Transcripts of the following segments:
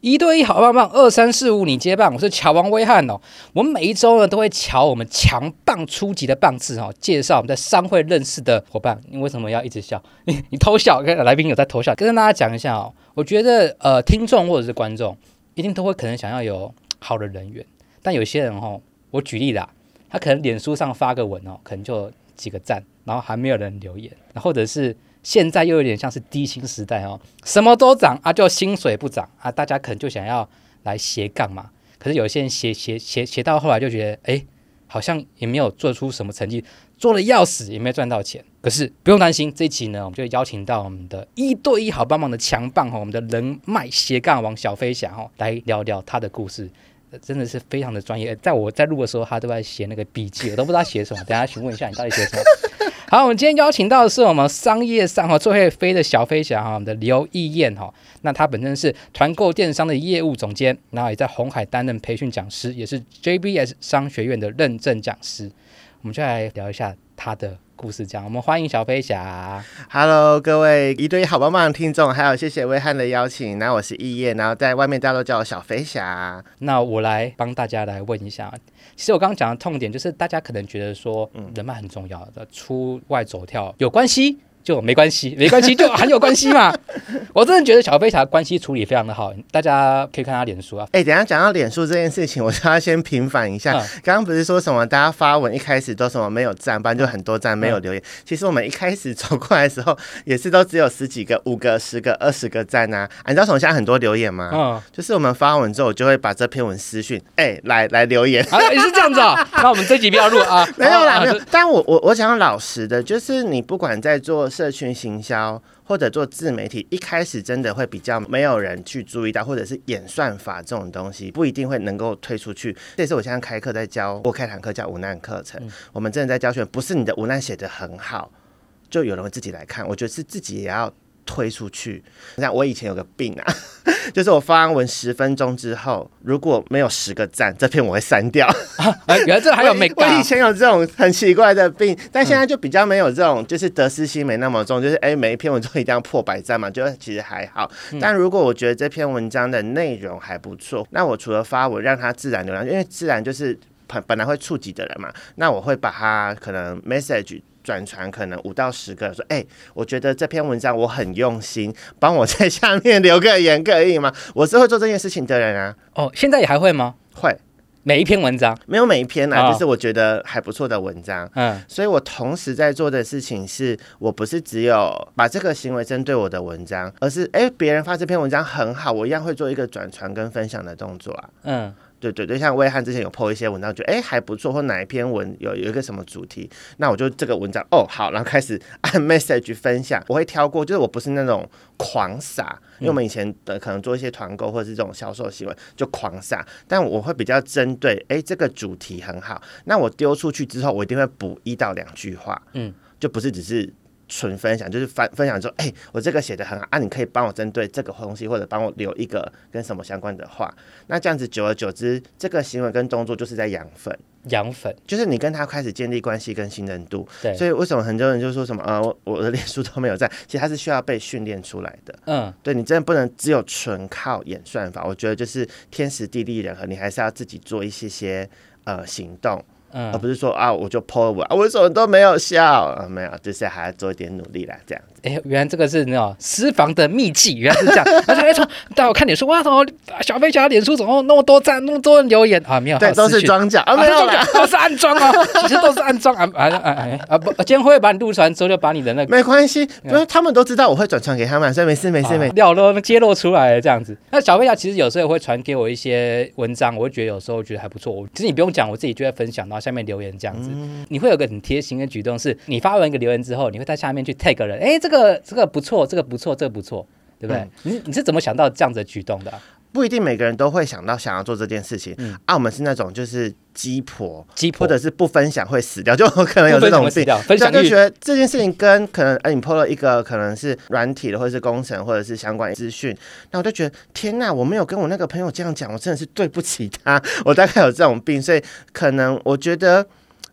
一对一好棒棒，二三四五你接棒，我是乔王威翰哦。我们每一周呢都会乔我们强棒初级的棒次哦，介绍我们在商会认识的伙伴。你为什么要一直笑？你 你偷笑？跟来宾有在偷笑，跟大家讲一下哦。我觉得呃，听众或者是观众一定都会可能想要有好的人缘，但有些人哦，我举例啦，他可能脸书上发个文哦，可能就几个赞，然后还没有人留言，或者是。现在又有点像是低薪时代哦，什么都涨啊，就薪水不涨啊，大家可能就想要来斜杠嘛。可是有些人斜斜斜斜到后来就觉得，哎，好像也没有做出什么成绩，做了要死也没赚到钱。可是不用担心，这一期呢，我们就邀请到我们的一对一好帮忙的强棒哈，我们的人脉斜杠王小飞侠哦，来聊聊他的故事，真的是非常的专业。在我在录的时候，他都在写那个笔记，我都不知道写什么。等下询问一下，你到底写什么？好，我们今天邀请到的是我们商业上哈最会飞的小飞侠哈，我们的刘义燕哈。那他本身是团购电商的业务总监，然后也在红海担任培训讲师，也是 JBS 商学院的认证讲师。我们就来聊一下他的。故事这样，我们欢迎小飞侠。Hello，各位一对一好棒棒的听众，还有谢谢威汉的邀请。那我是易叶，然后在外面大家都叫我小飞侠。那我来帮大家来问一下，其实我刚刚讲的痛点就是大家可能觉得说人脉很重要的，出外走跳有关系。就没关系，没关系就很有关系嘛。我真的觉得小飞侠关系处理非常的好，大家可以看他脸书啊。哎、欸，等一下讲到脸书这件事情，我就要先平反一下。刚刚、嗯、不是说什么大家发文一开始都什么没有赞，不然就很多赞没有留言。嗯、其实我们一开始走过来的时候，也是都只有十几个、五个、十个、二十个赞啊。你知道什么现在很多留言吗？嗯，就是我们发文之后，我就会把这篇文私讯，哎、欸，来来留言。啊，也是这样子啊。那我们这集不要录啊。没有啦，没有。但我我我讲老实的，就是你不管在做。社群行销或者做自媒体，一开始真的会比较没有人去注意到，或者是演算法这种东西不一定会能够推出去。这也是我现在开课在教，我开堂课叫无难课程，嗯、我们真的在教学，不是你的无难写得很好，就有人会自己来看。我觉得是自己也要。推出去，像我以前有个病啊，就是我发完文十分钟之后，如果没有十个赞，这篇我会删掉。啊，原来这还有没？我以前有这种很奇怪的病，但现在就比较没有这种，就是得失心没那么重，就是哎，每一篇文章一定要破百赞嘛，就其实还好。但如果我觉得这篇文章的内容还不错，那我除了发文让它自然流量，因为自然就是本本来会触及的人嘛，那我会把它可能 message。转传可能五到十个，说哎、欸，我觉得这篇文章我很用心，帮我在下面留个言可以吗？我是会做这件事情的人啊。哦，现在也还会吗？会，每一篇文章没有每一篇啊，哦、就是我觉得还不错的文章。嗯，所以我同时在做的事情是，我不是只有把这个行为针对我的文章，而是哎，别人发这篇文章很好，我一样会做一个转传跟分享的动作啊。嗯。对对对，像威翰之前有 po 一些文章，觉得哎还不错，或哪一篇文有有一个什么主题，那我就这个文章哦好，然后开始按 message 分享，我会挑过，就是我不是那种狂撒，因为我们以前的可能做一些团购或者是这种销售行为就狂撒，但我会比较针对哎这个主题很好，那我丢出去之后，我一定会补一到两句话，嗯，就不是只是。纯分享就是分分享说，哎、欸，我这个写的很好啊，你可以帮我针对这个东西，或者帮我留一个跟什么相关的话。那这样子久而久之，这个行为跟动作就是在养粉，养粉就是你跟他开始建立关系跟信任度。对，所以为什么很多人就说什么，呃，我我的脸书都没有在，其实它是需要被训练出来的。嗯，对你真的不能只有纯靠演算法，我觉得就是天时地利人和，你还是要自己做一些些呃行动。嗯，而不是说啊，我就 po 我啊，为什么都没有笑啊？没有，就是还要做一点努力啦，这样子。哎，原来这个是那种私房的秘籍，原来是这样。而且哎，从但我看脸书，哇，怎么小飞侠脸书怎么那么多赞，那么多人留言啊？没有，对，都是装假啊，没有啦，都是安装啊，其实都是安装啊啊啊啊！不，今天会把你录出来之后，就把你的那个没关系，因为他们都知道我会转传给他们，所以没事没事没事。料都揭露出来了，这样子。那小飞侠其实有时候会传给我一些文章，我会觉得有时候觉得还不错。其实你不用讲，我自己就会分享，然后下面留言这样。嗯、你会有个很贴心的举动，是你发完一个留言之后，你会在下面去 tag 人，哎，这个这个不错，这个不错，这个不错，对不对？嗯、你你是怎么想到这样子的举动的、啊？不一定每个人都会想到想要做这件事情。嗯，啊，我们是那种就是鸡婆，鸡婆或者是不分享会死掉，就 可能有这种病。分享就觉得这件事情跟可能哎，你 po 了一个可能是软体的，或者是工程，或者是相关资讯，那我就觉得天哪，我没有跟我那个朋友这样讲，我真的是对不起他。我大概有这种病，所以可能我觉得。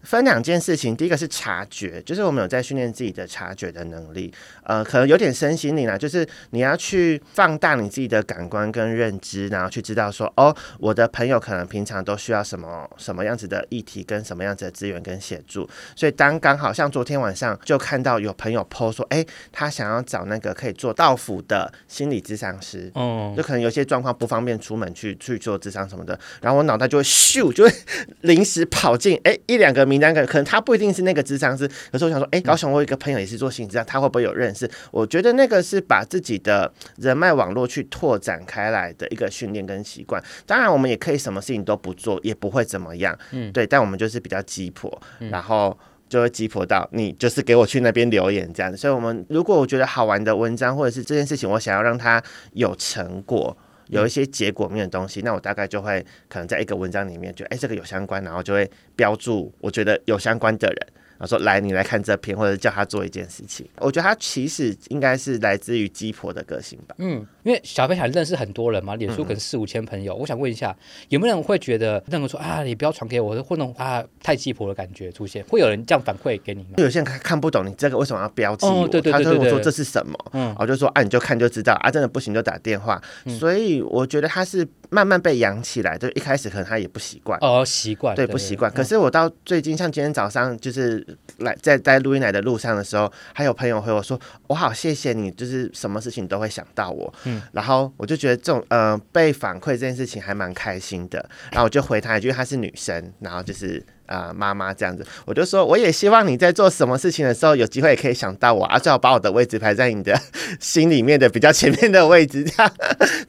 分两件事情，第一个是察觉，就是我们有在训练自己的察觉的能力，呃，可能有点身心灵啦，就是你要去放大你自己的感官跟认知，然后去知道说，哦，我的朋友可能平常都需要什么什么样子的议题跟什么样子的资源跟协助，所以当刚好像昨天晚上就看到有朋友 po 说，哎，他想要找那个可以做到府的心理咨商师，哦，就可能有些状况不方便出门去去做咨商什么的，然后我脑袋就会咻，就会临时跑进哎一两个名单，可能他不一定是那个咨商师，可是我想说，哎，高雄我有一个朋友也是做心理咨商，他会不会有认识？我觉得那个是把自己的人脉网络去拓展开来的一个训练跟习惯。当然，我们也可以什么事情都不做，也不会怎么样，嗯，对。但我们就是比较鸡婆，然后就会鸡婆到你就是给我去那边留言这样子。所以，我们如果我觉得好玩的文章，或者是这件事情，我想要让它有成果。有一些结果面的东西，那我大概就会可能在一个文章里面就，哎、欸，这个有相关，然后就会标注我觉得有相关的人。然后说来，你来看这篇，或者叫他做一件事情。我觉得他其实应该是来自于鸡婆的个性吧。嗯，因为小飞侠认识很多人嘛，脸书可能四五千朋友。嗯、我想问一下，有没有人会觉得那个说啊，你不要传给我，或者啊太鸡婆的感觉出现？会有人这样反馈给你吗？有些人看看不懂你这个为什么要标记我？哦、对，对，他就跟我说这是什么？嗯，我就说啊，你就看就知道啊，真的不行就打电话。嗯、所以我觉得他是慢慢被养起来，就一开始可能他也不习惯哦，习惯对，不习惯。可是我到最近，像今天早上就是来在。在录音来的路上的时候，还有朋友回我说：“我好谢谢你，就是什么事情都会想到我。”嗯，然后我就觉得这种呃被反馈这件事情还蛮开心的。然后我就回他一句：“她是女生，然后就是啊妈妈这样子。”我就说：“我也希望你在做什么事情的时候，有机会也可以想到我，啊，最好把我的位置排在你的 心里面的比较前面的位置。”这样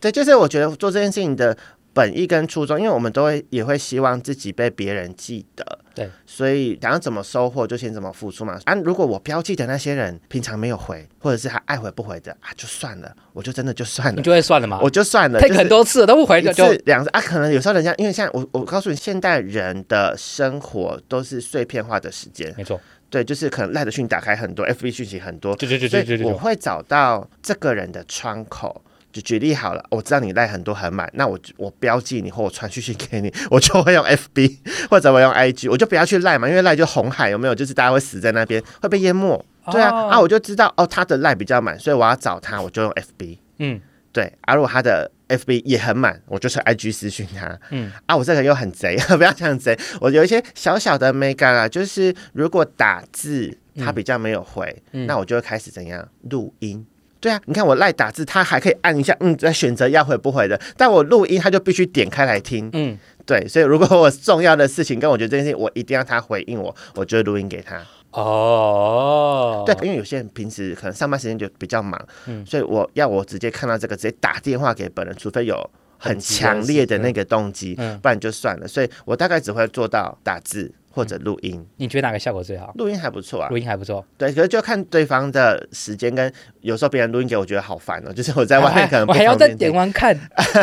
对，就是我觉得做这件事情的。本意跟初衷，因为我们都会也会希望自己被别人记得，对，所以想要怎么收获就先怎么付出嘛。啊，如果我标记的那些人平常没有回，或者是他爱回不回的啊，就算了，我就真的就算了，你就会算了嘛，我就算了，可以很多次都不回，就两次啊，可能有时候人家因为像我，我告诉你，现代人的生活都是碎片化的时间，没错，对，就是可能赖的讯打开很多，FB 讯息很多，对对对对对对，我会找到这个人的窗口。就举例好了，我知道你赖很多很满，那我我标记你或我传讯息给你，我就会用 FB 或者我用 IG，我就不要去赖嘛，因为赖就红海有没有？就是大家会死在那边，会被淹没。对啊，哦、啊，我就知道哦，他的赖比较满，所以我要找他，我就用 FB。嗯，对。啊，如果他的 FB 也很满，我就是 IG 私讯他。嗯，啊，我这个人又很贼，不要讲贼，我有一些小小的美感啊，就是如果打字他比较没有回，嗯、那我就会开始怎样录音。对啊，你看我赖打字，他还可以按一下，嗯，再选择要回不回的。但我录音，他就必须点开来听。嗯，对，所以如果我重要的事情跟我觉得这件事情，我一定要他回应我，我就录音给他。哦，对，因为有些人平时可能上班时间就比较忙，嗯，所以我要我直接看到这个，直接打电话给本人，除非有很强烈的那个动机，嗯，不然就算了。所以我大概只会做到打字。或者录音，你觉得哪个效果最好？录音还不错啊，录音还不错。对，可是就看对方的时间跟有时候别人录音给我，觉得好烦哦。就是我在外面可能我还要再点完看。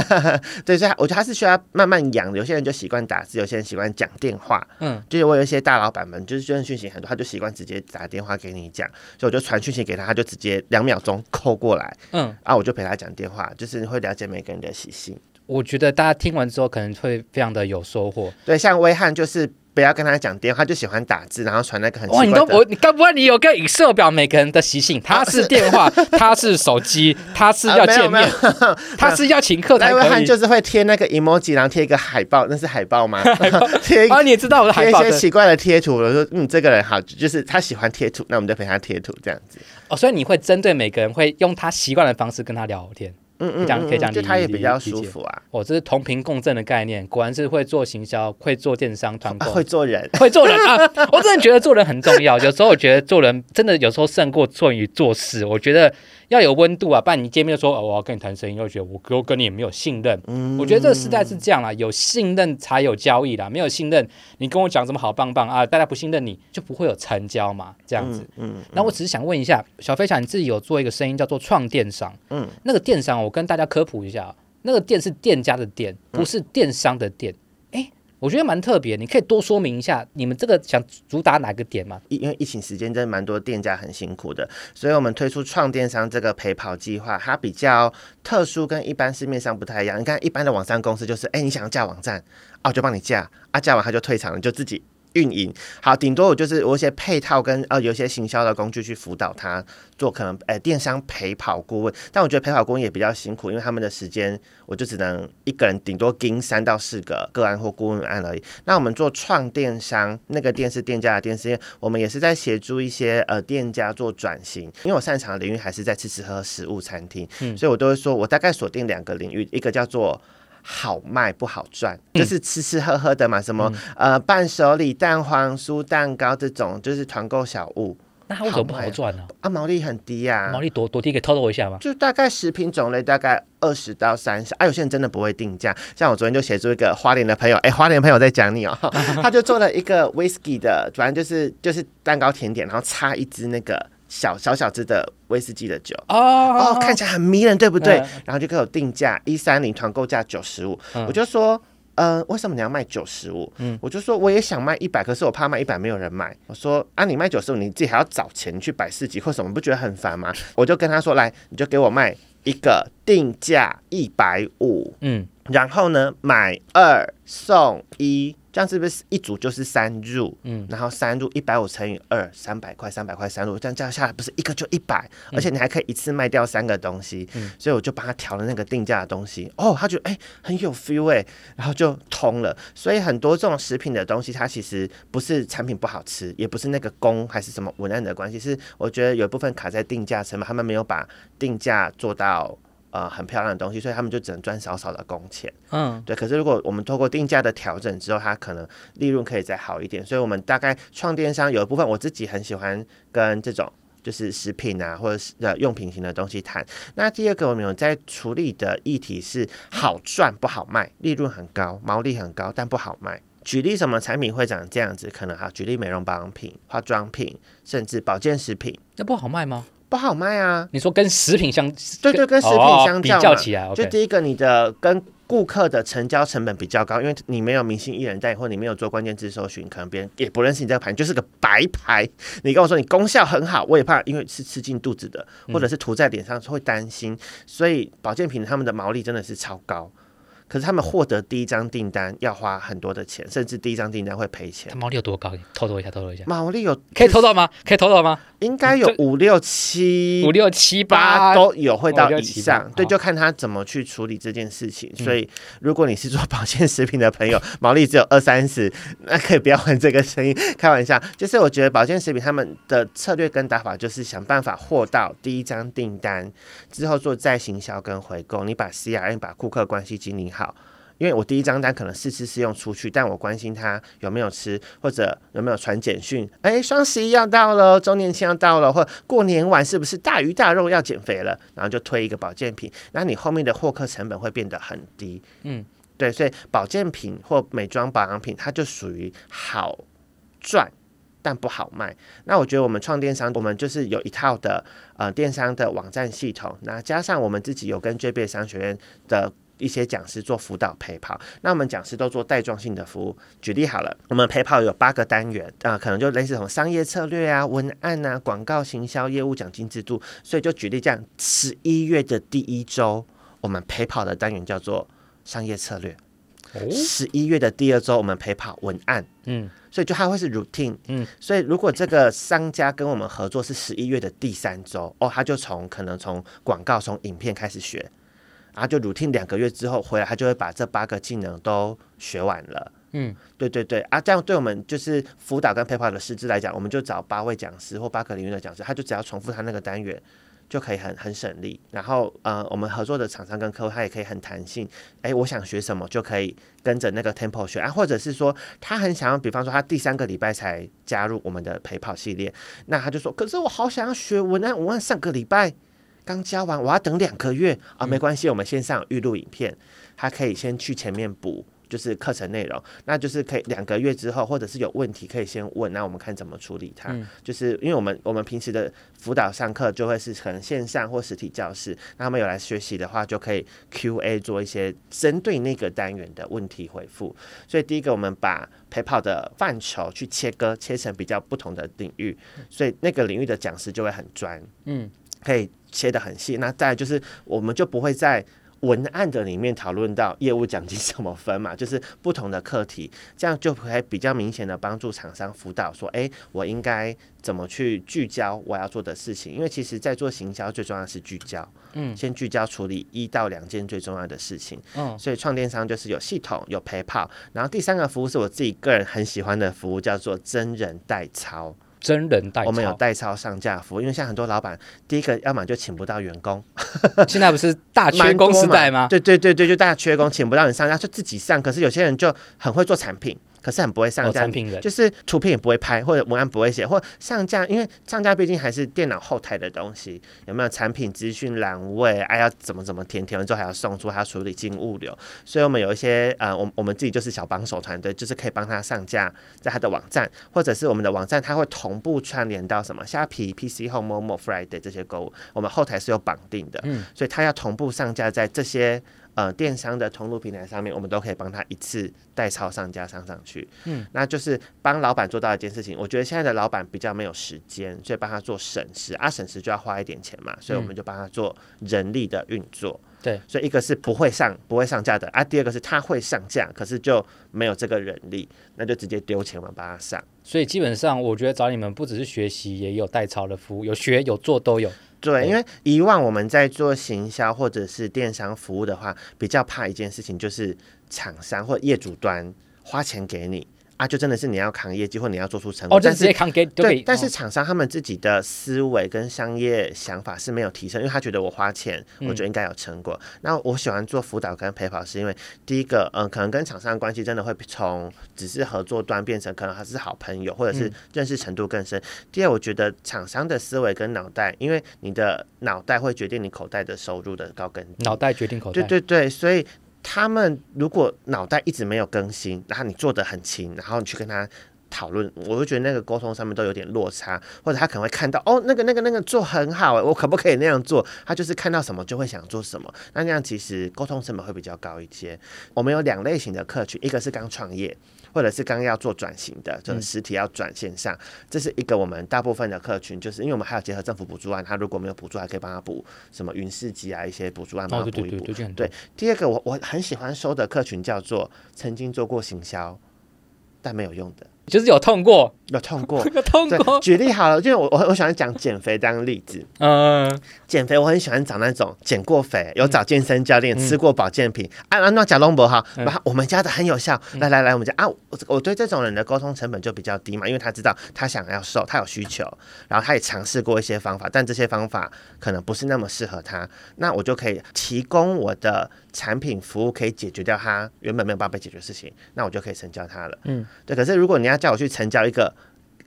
对，所以我觉得他是需要慢慢养的。有些人就习惯打字，有些人习惯讲电话。嗯，就是我有一些大老板们，就是就讯息很多，他就习惯直接打电话给你讲，所以我就传讯息给他，他就直接两秒钟扣过来。嗯，啊，我就陪他讲电话，就是会了解每个人的习性。我觉得大家听完之后可能会非常的有收获。对，像威汉就是。不要跟他讲电话，就喜欢打字，然后传那个很奇怪的。哇，你都我，你该不会你有个 Excel 表每个人的习性？他是电话，他是手机，他是要见面，他是要请客才可以。他就是会贴那个 emoji，然后贴一个海报，那是海报吗？贴啊，你也知道我的海报。贴一些奇怪的贴图，我说嗯，这个人好，就是他喜欢贴图，那我们就陪他贴图这样子。哦，所以你会针对每个人，会用他习惯的方式跟他聊天。嗯嗯，这样可以讲，就他也比较舒服啊。哦，这是同频共振的概念，果然是会做行销，会做电商团购，会做人，会做人啊！我真的觉得做人很重要。有时候我觉得做人真的有时候胜过做于做事。我觉得。要有温度啊，不然你见面就说，哦，我要跟你谈生意，又觉得我哥跟你也没有信任。嗯，我觉得这个时代是这样啦，有信任才有交易啦，没有信任，你跟我讲什么好棒棒啊，大家不信任你就不会有成交嘛，这样子。嗯，嗯，那我只是想问一下，小飞侠，你自己有做一个声音叫做创电商，嗯，那个电商我跟大家科普一下，那个店是店家的店，不是电商的店。我觉得蛮特别，你可以多说明一下你们这个想主打哪个点吗？因为疫情时间真的蛮多店家很辛苦的，所以我们推出创电商这个陪跑计划，它比较特殊，跟一般市面上不太一样。你看一般的网商公司就是，哎，你想要架网站，哦，就帮你架，啊，架完他就退场了，就自己运营。好，顶多我就是我一些配套跟呃有一些行销的工具去辅导他做可能呃电商陪跑顾问，但我觉得陪跑顾问也比较辛苦，因为他们的时间我就只能一个人顶多盯三到四个个案或顾问案而已。那我们做创电商，那个电是店家的电视，店我们也是在协助一些呃店家做转型，因为我擅长的领域还是在吃吃喝喝食物餐厅，嗯，所以我都会说我大概锁定两个领域，一个叫做。好卖不好赚，就是吃吃喝喝的嘛，什么、嗯、呃伴手礼、蛋黄酥、蛋糕这种，就是团购小物。那它为什么不好赚呢？啊，毛利很低呀、啊。毛利多多低？可以透露一下吗？就大概食品种类大概二十到三十。啊，有些人真的不会定价。像我昨天就协助一个花莲的朋友，哎、欸，花莲朋友在讲你哦、喔，他就做了一个 whisky 的，反正就是就是蛋糕甜点，然后插一支那个。小小小只的威士忌的酒哦，哦，看起来很迷人，对不对？嗯、然后就给我定价一三零，团购价九十五。我就说，呃，为什么你要卖九十五？嗯，我就说我也想卖一百，可是我怕卖一百没有人买。我说啊，你卖九十五，你自己还要找钱去摆市集或什么，不觉得很烦吗？我就跟他说，来，你就给我卖一个定价一百五，嗯，然后呢，买二送一。这样是不是一组就是三入？嗯，然后三入一百五乘以二，三百块，三百块三入，这样这样下来不是一个就一百，而且你还可以一次卖掉三个东西。嗯，所以我就帮他调了那个定价的东西。哦，他觉得哎很有 feel 哎，然后就通了。所以很多这种食品的东西，它其实不是产品不好吃，也不是那个工还是什么文案的关系，是我觉得有一部分卡在定价成本，他们没有把定价做到。呃，很漂亮的东西，所以他们就只能赚少少的工钱。嗯，对。可是如果我们透过定价的调整之后，它可能利润可以再好一点。所以，我们大概创电商有一部分，我自己很喜欢跟这种就是食品啊，或者是呃用品型的东西谈。那第二个我们有在处理的议题是好赚不好卖，利润很高，毛利很高，但不好卖。举例什么产品会长这样子？可能哈，举例美容保养品、化妆品，甚至保健食品，那不好卖吗？不好卖啊！你说跟食品相对对，跟食品相较，比较起来，就第一个你的跟顾客的成交成本比较高，因为你没有明星艺人代言，或你没有做关键字搜寻，可能别人也不认识你这个牌，就是个白牌。你跟我说你功效很好，我也怕，因为是吃进肚子的，或者是涂在脸上会担心，所以保健品他们的毛利真的是超高。可是他们获得第一张订单要花很多的钱，甚至第一张订单会赔钱。它毛利有多高？透露一下，透露一下。毛利有可以透露吗？可以透露吗？应该有五六七、五六七八都有，会到以上。对，就看他怎么去处理这件事情。所以，如果你是做保健食品的朋友，毛利只有二三十，那可以不要玩这个生意。开玩笑，就是我觉得保健食品他们的策略跟打法，就是想办法获到第一张订单之后做再行销跟回购。你把 CRM 把顾客关系经营好，因为我第一张单可能试吃试用出去，但我关心他有没有吃，或者有没有传简讯。哎，双十一要到了，周年庆要到了，或过年晚是不是大鱼大肉要减肥了？然后就推一个保健品，那你后面的获客成本会变得很低。嗯，对，所以保健品或美妆保养品，它就属于好赚但不好卖。那我觉得我们创电商，我们就是有一套的呃电商的网站系统，那加上我们自己有跟 JB 商学院的。一些讲师做辅导陪跑，那我们讲师都做带状性的服务。举例好了，我们陪跑有八个单元啊、呃，可能就类似什么商业策略啊、文案啊、广告行销、业务奖金制度。所以就举例这样，十一月的第一周，我们陪跑的单元叫做商业策略。十一月的第二周，我们陪跑文案。嗯，所以就它会是 routine。嗯，所以如果这个商家跟我们合作是十一月的第三周，哦，他就从可能从广告、从影片开始学。然后就 routine 两个月之后回来，他就会把这八个技能都学完了。嗯，对对对啊，这样对我们就是辅导跟陪跑的师资来讲，我们就找八位讲师或八个领域的讲师，他就只要重复他那个单元，就可以很很省力。然后呃，我们合作的厂商跟客户，他也可以很弹性。哎，我想学什么就可以跟着那个 tempo 学啊，或者是说他很想要，比方说他第三个礼拜才加入我们的陪跑系列，那他就说，可是我好想要学文案，文案上个礼拜。刚教完，我要等两个月啊，没关系，我们线上预录影片，他可以先去前面补，就是课程内容，那就是可以两个月之后，或者是有问题可以先问，那我们看怎么处理它。嗯、就是因为我们我们平时的辅导上课就会是可能线上或实体教室，那他们有来学习的话，就可以 Q&A 做一些针对那个单元的问题回复。所以第一个，我们把陪跑的范畴去切割，切成比较不同的领域，所以那个领域的讲师就会很专。嗯。可以切得很细，那再就是，我们就不会在文案的里面讨论到业务奖金 怎么分嘛，就是不同的课题，这样就会比较明显的帮助厂商辅导说，哎，我应该怎么去聚焦我要做的事情？因为其实在做行销最重要的是聚焦，嗯，先聚焦处理一到两件最重要的事情，嗯，所以创电商就是有系统有陪跑，然后第三个服务是我自己个人很喜欢的服务，叫做真人代操。真人代操，我们有代操上架服务，因为现在很多老板，第一个要么就请不到员工，现在不是大缺工时代吗？对对对对，就大缺工，请不到人上架，就自己上。可是有些人就很会做产品。可是很不会上架，就是图片也不会拍，或者文案不会写，或上架，因为上架毕竟还是电脑后台的东西，有没有产品资讯栏位？哎，要怎么怎么填，填完之后还要送出，还要处理进物流，所以我们有一些呃，我我们自己就是小帮手团队，就是可以帮他上架在他的网站，或者是我们的网站，它会同步串联到什么虾皮、PC Home、Momo、Friday 这些购物，我们后台是有绑定的，嗯，所以他要同步上架在这些。呃，电商的通路平台上面，我们都可以帮他一次代抄上架上上去。嗯，那就是帮老板做到一件事情。我觉得现在的老板比较没有时间，所以帮他做省时啊，省时就要花一点钱嘛，所以我们就帮他做人力的运作。对、嗯，所以一个是不会上不会上架的啊，第二个是他会上架，可是就没有这个人力，那就直接丢钱我们帮他上。所以基本上，我觉得找你们不只是学习，也有代抄的服务，有学有做都有。对，因为以往我们在做行销或者是电商服务的话，比较怕一件事情，就是厂商或业主端花钱给你。啊，就真的是你要扛业绩，或你要做出成果，哦，就直接扛给对。但是厂商他们自己的思维跟商业想法是没有提升，因为他觉得我花钱，我就应该有成果。嗯、那我喜欢做辅导跟陪跑，是因为第一个，嗯，可能跟厂商的关系真的会从只是合作端变成可能还是好朋友，或者是认识程度更深。嗯、第二，我觉得厂商的思维跟脑袋，因为你的脑袋会决定你口袋的收入的高跟低，脑袋决定口袋，对对对，所以。他们如果脑袋一直没有更新，然后你做得很勤，然后你去跟他讨论，我会觉得那个沟通上面都有点落差，或者他可能会看到哦，那个那个那个做很好，我可不可以那样做？他就是看到什么就会想做什么，那那样其实沟通成本会比较高一些。我们有两类型的客群，一个是刚创业。或者是刚刚要做转型的，就是实体要转线上，嗯，这是一个我们大部分的客群，就是因为我们还有结合政府补助案，他如果没有补助，还可以帮他补什么云市集啊，一些补助案帮他补一补。哦，对，第二个我我很喜欢收的客群叫做曾经做过行销但没有用的。就是有痛过，有痛过，有 痛过。举例好了，就是我我我喜欢讲减肥当例子。嗯，减肥我很喜欢找那种减过肥，有找健身教练，嗯、吃过保健品。啊啊，那假龙博哈，嗯、我们家的很有效。嗯、来来来，我们家啊，我我对这种人的沟通成本就比较低嘛，因为他知道他想要瘦，他有需求，然后他也尝试过一些方法，但这些方法可能不是那么适合他。那我就可以提供我的产品服务，可以解决掉他原本没有办法被解决的事情，那我就可以成交他了。嗯，对。可是如果你要叫我去成交一个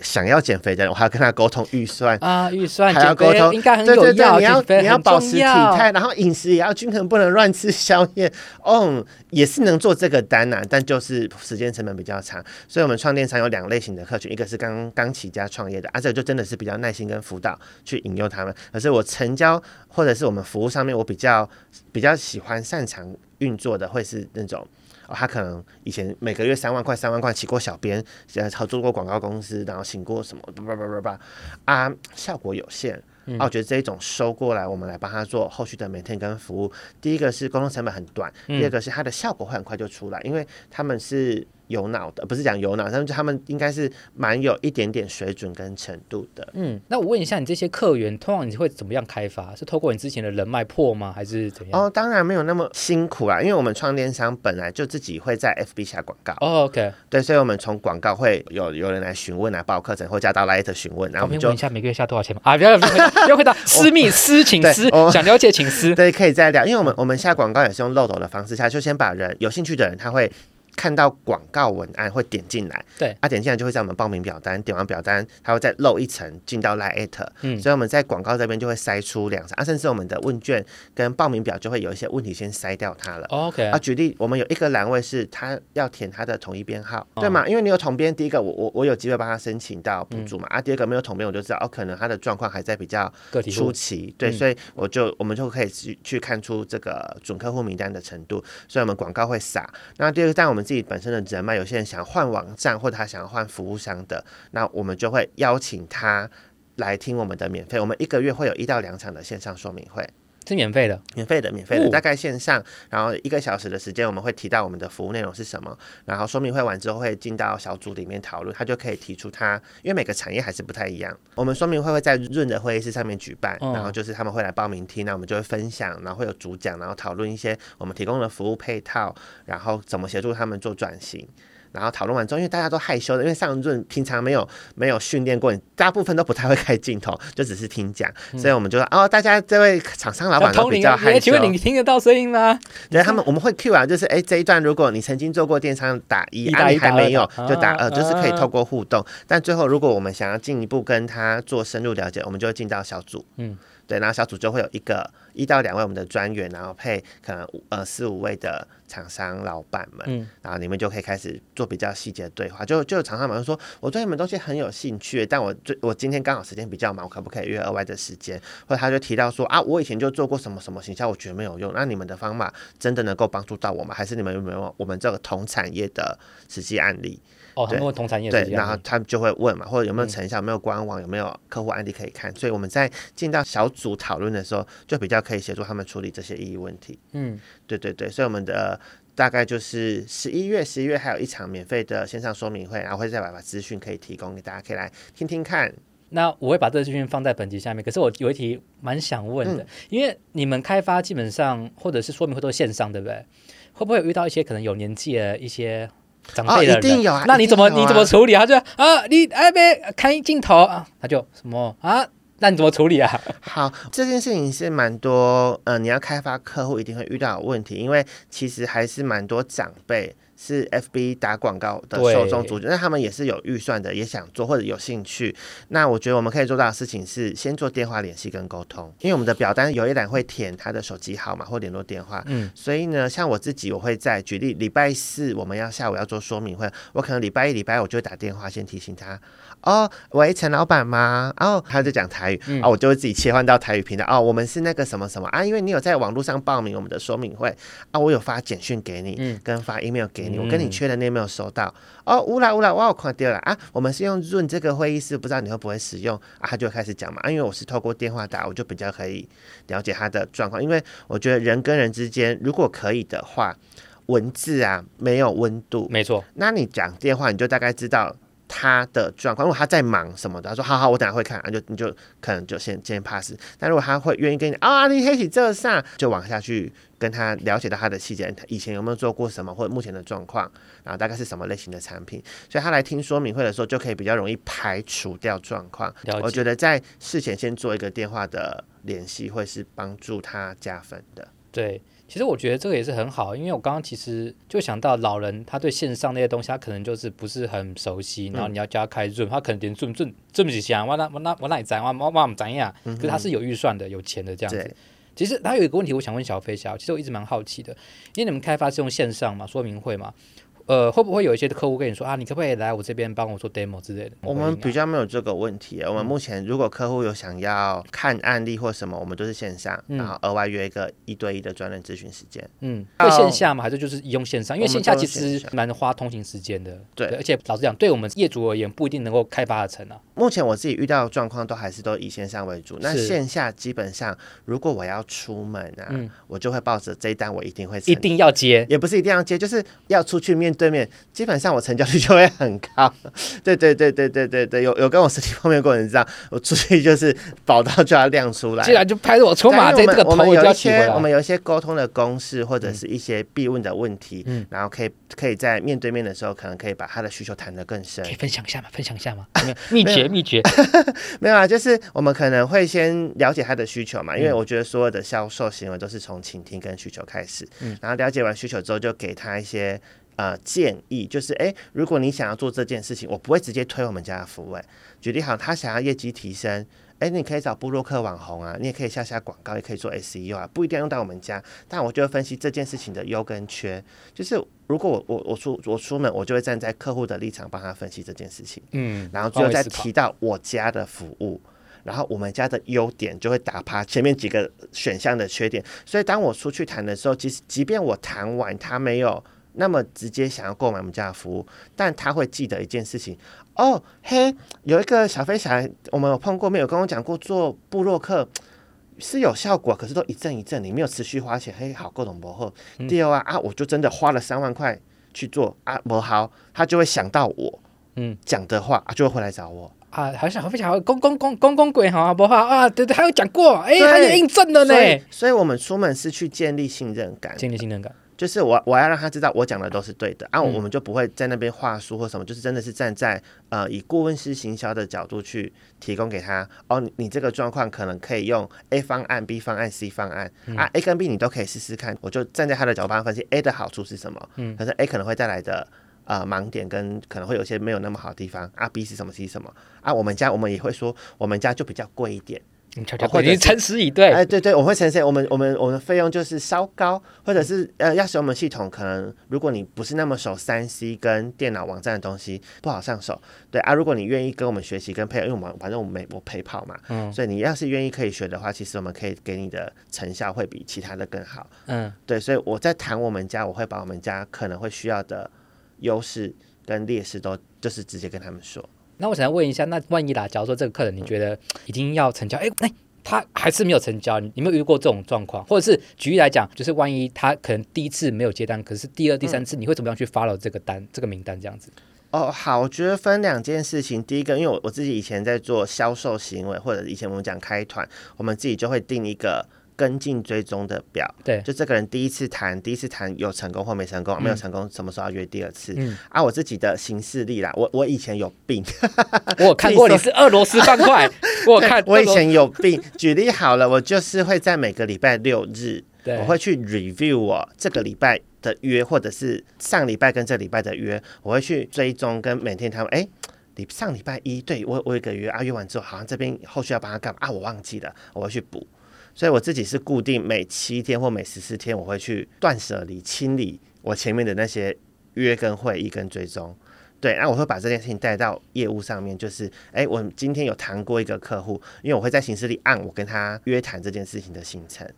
想要减肥的人，我还要跟他沟通预算啊，预算还要沟通，应该很有要。你要你要保持体态，然后饮食也要均衡，不能乱吃宵夜。哦，也是能做这个单呐、啊，但就是时间成本比较长。所以，我们创电商有两类型的客群，一个是刚刚起家创业的，啊，这个就真的是比较耐心跟辅导去引诱他们。可是我成交或者是我们服务上面，我比较比较喜欢擅长运作的，会是那种。哦，他可能以前每个月三万块，三万块请过小编，现在操作过广告公司，然后请过什么叭叭叭叭啊，效果有限。啊，我觉得这一种收过来，我们来帮他做后续的 maintain 跟服务。第一个是沟通成本很短，第二个是它的效果会很快就出来，因为他们是。有脑的不是讲有脑，他们他们应该是蛮有一点点水准跟程度的。嗯，那我问一下，你这些客源通常你会怎么样开发？是透过你之前的人脉破吗？还是怎样？哦，当然没有那么辛苦啊，因为我们创电商本来就自己会在 FB 下广告。哦，OK，对，所以我们从广告会有有人来询问来报课程，或加到 Light 询问，然后我们就问一下每个月下多少钱吗？啊，不要不要不要回答，私密私请私，想了解请私。对，可以再聊，因为我们我们下广告也是用漏斗的方式下，就先把人有兴趣的人他会。看到广告文案会点进来，对，他、啊、点进来就会在我们报名表单，点完表单，他会再漏一层进到 Line，嗯，所以我们在广告这边就会筛出两层，啊，甚至我们的问卷跟报名表就会有一些问题先筛掉它了。哦、OK，啊，举例，我们有一个栏位是他要填他的统一编号，哦、对吗？因为你有统编，第一个我我我有机会帮他申请到补助嘛，嗯、啊，第二个没有统编我就知道哦，可能他的状况还在比较初期，对，嗯、所以我就我们就可以去去看出这个准客户名单的程度，所以我们广告会撒。那第二个，但我们自己本身的人。脉有些人想换网站，或者他想要换服务商的，那我们就会邀请他来听我们的免费。我们一个月会有一到两场的线上说明会。是免费的，免费的，免费的，大概线上，然后一个小时的时间，我们会提到我们的服务内容是什么，然后说明会完之后会进到小组里面讨论，他就可以提出他，因为每个产业还是不太一样，我们说明会会在润的会议室上面举办，然后就是他们会来报名听，那我们就会分享，然后会有主讲，然后讨论一些我们提供的服务配套，然后怎么协助他们做转型。然后讨论完之后，因为大家都害羞的，因为上润平常没有没有训练过，大部分都不太会开镜头，就只是听讲，嗯、所以我们就说哦，大家这位厂商老板都比较害羞。请问你听得到声音吗？对，他们我们会 Q 啊，就是哎这一段如果你曾经做过电商打一，一打一还没有就打二，就是可以透过互动。但最后如果我们想要进一步跟他做深入了解，我们就会进到小组。嗯。对，然后小组就会有一个一到两位我们的专员，然后配可能呃四五位的厂商老板们，嗯，然后你们就可以开始做比较细节的对话。就就厂商们说，我对你们东西很有兴趣，但我最我今天刚好时间比较忙，我可不可以约额外的时间？或者他就提到说啊，我以前就做过什么什么形象，我觉得没有用。那你们的方法真的能够帮助到我吗？还是你们有没有我们这个同产业的实际案例？哦，很多同产业对，然后他们就会问嘛，或者有没有成效，有没有官网，有没有客户案例可以看。所以我们在进到小组讨论的时候，就比较可以协助他们处理这些异议问题。嗯，对对对，所以我们的大概就是十一月，十一月还有一场免费的线上说明会，然后会再把把资讯可以提供给大家，可以来听听看。那我会把这个资讯放在本集下面。可是我有一题蛮想问的，因为你们开发基本上或者是说明会都是线上，对不对？会不会有遇到一些可能有年纪的一些？长辈的人、哦、一定有啊，那你怎么、啊、你怎么处理？他就啊，你哎别看镜头啊，他就什么啊？那你怎么处理啊？好，这件事情是蛮多，呃，你要开发客户一定会遇到的问题，因为其实还是蛮多长辈。是 FB 打广告的受众族群，那他们也是有预算的，也想做或者有兴趣。那我觉得我们可以做到的事情是先做电话联系跟沟通，因为我们的表单有一栏会填他的手机号码或联络电话。嗯，所以呢，像我自己，我会在举例礼拜四我们要下午要做说明会，我可能礼拜一、礼拜二我就会打电话先提醒他。哦，喂，陈老板吗？哦，他就讲台语，嗯、哦，我就会自己切换到台语频道。哦，我们是那个什么什么啊？因为你有在网络上报名我们的说明会啊，我有发简讯给你，嗯、跟发 email 给你，我跟你确认你有没有收到？嗯、哦，乌啦乌啦，我有看到了啊。我们是用 Zoom 这个会议室，不知道你会不会使用啊？他就开始讲嘛，啊，因为我是透过电话打，我就比较可以了解他的状况。因为我觉得人跟人之间，如果可以的话，文字啊没有温度，没错。那你讲电话，你就大概知道。他的状况，如果他在忙什么的，他说好好，我等下会看，就你就可能就先先 pass。但如果他会愿意跟你啊，你可以这上，就往下去跟他了解到他的细节，他以前有没有做过什么，或者目前的状况，然后大概是什么类型的产品，所以他来听说明会的时候，就可以比较容易排除掉状况。我觉得在事前先做一个电话的联系，会是帮助他加分的。对。其实我觉得这个也是很好，因为我刚刚其实就想到老人，他对线上那些东西，他可能就是不是很熟悉，然后你要教他开 Zoom，他可能连 Zoom Zoom Zoom 不起，我那我那我那怎样，我我我怎样？可是他是有预算的，有钱的这样子。其实他有一个问题，我想问小飞侠，其实我一直蛮好奇的，因为你们开发是用线上嘛，说明会嘛。呃，会不会有一些客户跟你说啊，你可不可以来我这边帮我做 demo 之类的？我们比较没有这个问题。我们目前如果客户有想要看案例或什么，我们都是线上，然后额外约一个一对一的专人咨询时间。嗯，会线下吗？还是就是用线上？因为线下其实蛮花通勤时间的。对，而且老实讲，对我们业主而言，不一定能够开发的成啊。目前我自己遇到的状况都还是都以线上为主。那线下基本上，如果我要出门啊，我就会抱着这一单，我一定会一定要接，也不是一定要接，就是要出去面对面，基本。上我成交率就会很高，对对对对对对对，有有跟我实体碰面过的人知道，我出去就是宝刀就要亮出来，既然就拍着我筹码，这个头我们有一些我们有一些沟通的公式或者是一些必问的问题，嗯，然后可以可以在面对面的时候，可能可以把他的需求谈得更深，可以分享一下吗？分享一下吗？秘诀秘诀。没有啊，就是我们可能会先了解他的需求嘛，因为我觉得所有的销售行为都是从倾听跟需求开始，嗯，然后了解完需求之后，就给他一些。呃，建议就是，诶，如果你想要做这件事情，我不会直接推我们家的服务。举例好，他想要业绩提升，哎，你可以找部落客网红啊，你也可以下下广告，也可以做 SEO 啊，不一定要用到我们家。但我就会分析这件事情的优跟缺。就是如果我我我出我出门，我就会站在客户的立场帮他分析这件事情，嗯，然后最后再提到我家的服务，然后我们家的优点就会打趴前面几个选项的缺点。所以当我出去谈的时候，即使即便我谈完，他没有。那么直接想要购买我们家的服务，但他会记得一件事情哦，嘿，有一个小飞侠，我们有碰过没有？跟我讲过做布洛克是有效果，可是都一阵一阵，你没有持续花钱，嘿，好，各种不后。第二啊啊，我就真的花了三万块去做啊，不好，他就会想到我，嗯，讲的话啊，就会回来找我啊，好像非常好，公公公公公鬼好不好啊？对对，还有讲过，哎，还有印证了呢。所以，所以我们出门是去建立信任感，建立信任感。就是我我要让他知道我讲的都是对的啊，我们就不会在那边话术或什么，就是真的是站在呃以顾问式行销的角度去提供给他哦，你你这个状况可能可以用 A 方案、B 方案、C 方案啊，A 跟 B 你都可以试试看，我就站在他的角度帮他分析 A 的好处是什么，嗯，可是 A 可能会带来的呃盲点跟可能会有些没有那么好的地方啊，B 是什么，C 是什么啊，我们家我们也会说我们家就比较贵一点。或者诚实以对，哎，对对，我会诚实。我们我们我们的费用就是稍高，或者是呃，要使用我们系统，可能如果你不是那么熟三 C 跟电脑网站的东西，不好上手。对啊，如果你愿意跟我们学习跟配合，因为我们反正我们没我陪跑嘛，嗯，所以你要是愿意可以学的话，其实我们可以给你的成效会比其他的更好。嗯，对，所以我在谈我们家，我会把我们家可能会需要的优势跟劣势都就是直接跟他们说。那我想要问一下，那万一啦，假如说这个客人你觉得已经要成交，哎哎、嗯，他还是没有成交，你有没有遇过这种状况？或者是举例来讲，就是万一他可能第一次没有接单，可是第二、第三次，你会怎么样去 follow 这个单、这个名单这样子？哦，好，我觉得分两件事情。第一个，因为我我自己以前在做销售行为，或者以前我们讲开团，我们自己就会定一个。跟进追踪的表，对，就这个人第一次谈，第一次谈有成功或没成功，嗯、没有成功，什么时候要约第二次？嗯，啊，我自己的行事历啦，我我以前有病，我有看过你是俄罗斯方块，我看我以前有病。举例好了，我就是会在每个礼拜六日，对我会去 review 我这个礼拜的约，或者是上礼拜跟这礼拜的约，我会去追踪跟每天他们，哎，你上礼拜一对我我有一个约啊，约完之后好像这边后续要帮他干嘛啊，我忘记了，我会去补。所以我自己是固定每七天或每十四天，我会去断舍离、清理我前面的那些约跟会议跟追踪。对，那我会把这件事情带到业务上面，就是，哎，我今天有谈过一个客户，因为我会在行事历按我跟他约谈这件事情的行程。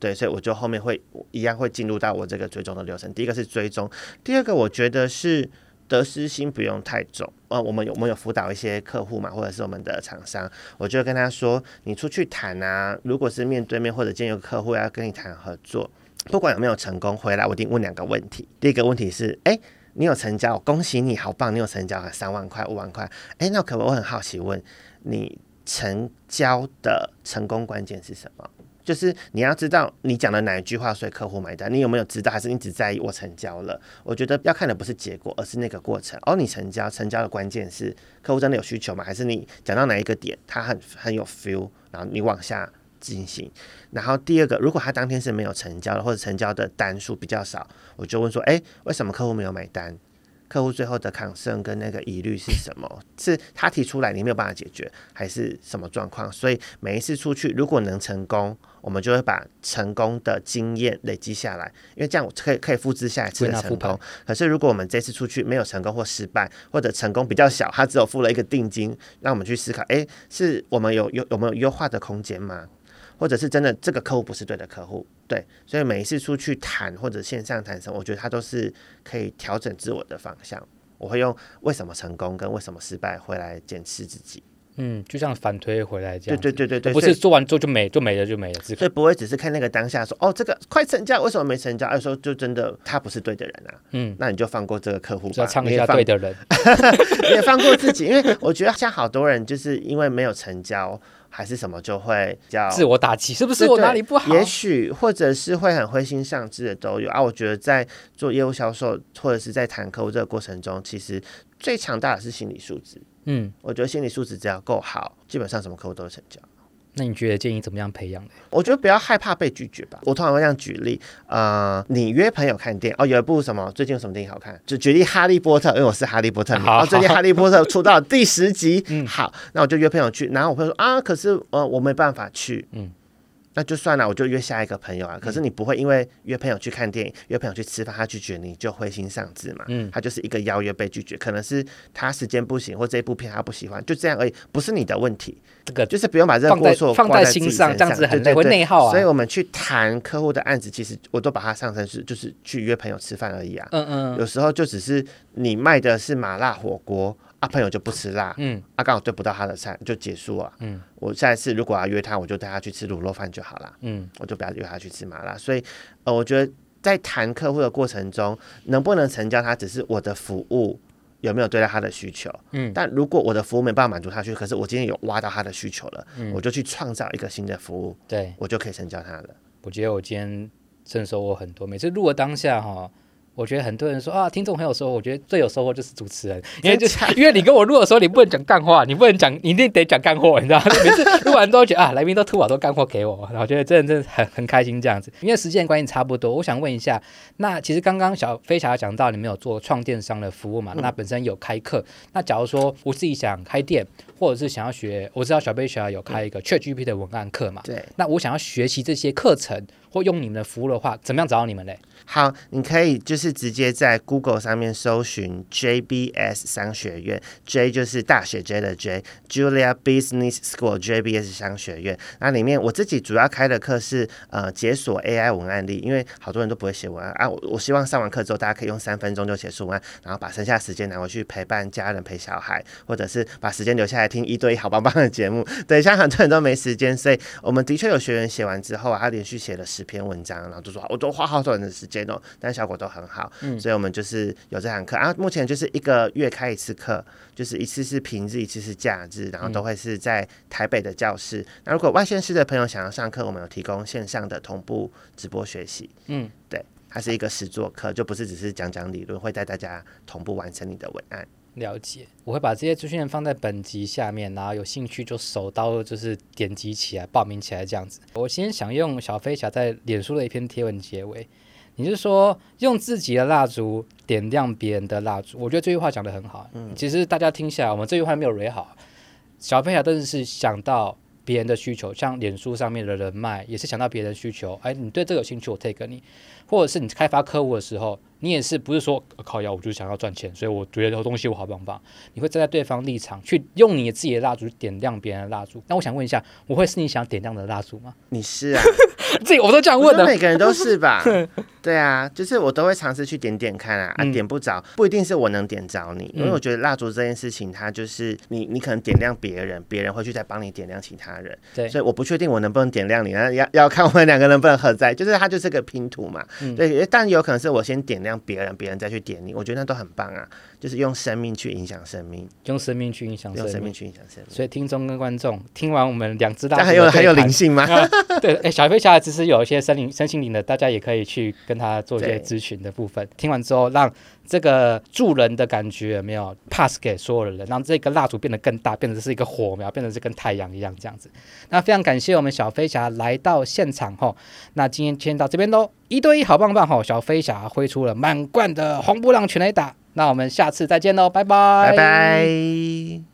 对，所以我就后面会一样会进入到我这个追踪的流程。第一个是追踪，第二个我觉得是。得失心不用太重，呃，我们有我们有辅导一些客户嘛，或者是我们的厂商，我就跟他说，你出去谈啊，如果是面对面或者见有客户要跟你谈合作，不管有没有成功，回来我一定问两个问题。第一个问题是，哎，你有成交，恭喜你好棒，你有成交三万块、五万块，哎，那可不我很好奇问你，成交的成功关键是什么？就是你要知道你讲的哪一句话，所以客户买单。你有没有知道，还是你只在意我成交了？我觉得要看的不是结果，而是那个过程。哦，你成交，成交的关键是客户真的有需求吗？还是你讲到哪一个点，他很很有 feel，然后你往下进行。然后第二个，如果他当天是没有成交的，或者成交的单数比较少，我就问说：诶，为什么客户没有买单？客户最后的 concern 跟那个疑虑是什么？是他提出来你没有办法解决，还是什么状况？所以每一次出去，如果能成功，我们就会把成功的经验累积下来，因为这样我可以可以复制下一次的成功。可是如果我们这次出去没有成功或失败，或者成功比较小，他只有付了一个定金，让我们去思考：诶，是我们有有有没有优化的空间吗？或者是真的这个客户不是对的客户？对，所以每一次出去谈或者线上谈什么，我觉得他都是可以调整自我的方向。我会用为什么成功跟为什么失败回来检视自己。嗯，就像反推回来这样。对对对对对，不是做完之后就没就没了就没了。所以不会只是看那个当下说哦，这个快成交，为什么没成交？有时候就真的他不是对的人啊。嗯，那你就放过这个客户吧。要唱一下对的人，你也放过自己，因为我觉得像好多人就是因为没有成交。还是什么就会叫自我打击，是不是我哪里不好？也许或者是会很灰心丧志的都有啊。我觉得在做业务销售或者是在谈客户这个过程中，其实最强大的是心理素质。嗯，我觉得心理素质只要够好，基本上什么客户都会成交。那你觉得建议怎么样培养呢？我觉得不要害怕被拒绝吧。我通常会这样举例，呃，你约朋友看电影哦，有一部什么最近有什么电影好看？就举例《哈利波特》，因为我是哈利波特迷。好，最近《哈利波特》出到第十集，嗯，好，那我就约朋友去。然后我朋友说啊，可是呃，我没办法去，嗯。那就算了，我就约下一个朋友啊。可是你不会因为约朋友去看电影、约朋友去吃饭，他拒绝你就灰心丧志嘛？嗯，他就是一个邀约被拒绝，可能是他时间不行，或这一部片他不喜欢，就这样而已，不是你的问题。这个就是不用把这个过错放在心上，这样子很会内耗啊。所以我们去谈客户的案子，其实我都把它上升是就是去约朋友吃饭而已啊。嗯嗯，有时候就只是你卖的是麻辣火锅。啊，朋友就不吃辣，嗯，啊，刚好对不到他的菜就结束了，嗯，我下一次如果要约他，我就带他去吃卤肉饭就好了，嗯，我就不要约他去吃麻辣。所以，呃，我觉得在谈客户的过程中，能不能成交他，只是我的服务有没有对待他的需求，嗯，但如果我的服务没办法满足他需求，可是我今天有挖到他的需求了，嗯，我就去创造一个新的服务，对，我就可以成交他了。我觉得我今天真收获很多，每次录的当下哈。我觉得很多人说啊，听众很有收获。我觉得最有收获就是主持人，因为就是因为你跟我录的时候，你不能讲干话，你不能讲，你一定得讲干货，你知道吗？每次录完之后觉得啊，来宾都吐好多干货给我，然后觉得真的真的很很开心这样子。因为时间关系差不多，我想问一下，那其实刚刚小飞侠讲到你们有做创电商的服务嘛？那本身有开课，那假如说我自己想开店，或者是想要学，我知道小飞侠有开一个 ChatGPT 的文案课嘛？对。那我想要学习这些课程或用你们的服务的话，怎么样找到你们嘞？好，你可以就是直接在 Google 上面搜寻 JBS 商学院，J 就是大写 J 的 J，Julia Business School JBS 商学院。那里面我自己主要开的课是呃解锁 AI 文案力，因为好多人都不会写文案啊。我我希望上完课之后，大家可以用三分钟就写出文案，然后把剩下时间拿回去陪伴家人、陪小孩，或者是把时间留下来听一对一好棒棒的节目。对，像很多人都没时间，所以我们的确有学员写完之后啊，他连续写了篇文章，然后就说我都花好多人的时间哦。但效果都很好，嗯，所以我们就是有这堂课啊。目前就是一个月开一次课，就是一次是平日，一次是假日，然后都会是在台北的教室。那如果外县市的朋友想要上课，我们有提供线上的同步直播学习，嗯，对，它是一个实作课，就不是只是讲讲理论，会带大家同步完成你的文案。了解，我会把这些资讯放在本集下面，然后有兴趣就手刀就是点击起来报名起来这样子。我先想用小飞侠在脸书的一篇贴文结尾。你是说用自己的蜡烛点亮别人的蜡烛？我觉得这句话讲得很好。嗯，其实大家听起来，我们这句话没有蕊好。小飞侠真的是想到别人的需求，像脸书上面的人脉也是想到别人的需求。哎，你对这个有兴趣，我 take 你，或者是你开发客户的时候。你也是不是说靠腰，我就想要赚钱，所以我觉得这东西我好棒棒。你会站在对方立场去用你自己的蜡烛点亮别人的蜡烛。那我想问一下，我会是你想点亮的蜡烛吗？你是啊，这个我都这样问的。每个人都是吧？对啊，就是我都会尝试去点点看啊，啊点不着，不一定是我能点着你，因为我觉得蜡烛这件事情，它就是你你可能点亮别人，别人会去再帮你点亮其他人。对，所以我不确定我能不能点亮你，那要要看我们两个能不能合在，就是它就是个拼图嘛。对，但有可能是我先点亮。别人，别人再去点你，我觉得那都很棒啊！就是用生命去影响生命，用生命去影响生命，用生命去影响生命。所以听众跟观众听完我们两只大，还有还有灵性吗？对，哎、欸，小飞侠其实有一些身灵、身心灵的，大家也可以去跟他做一些咨询的部分。听完之后，让这个助人的感觉有没有 pass 给所有的人，让这个蜡烛变得更大，变成是一个火苗，变成是跟太阳一样这样子。那非常感谢我们小飞侠来到现场哦，那今天先到这边喽。一对一好棒棒哦，小飞侠挥出了满贯的红不让全雷打，那我们下次再见喽，拜拜，拜拜。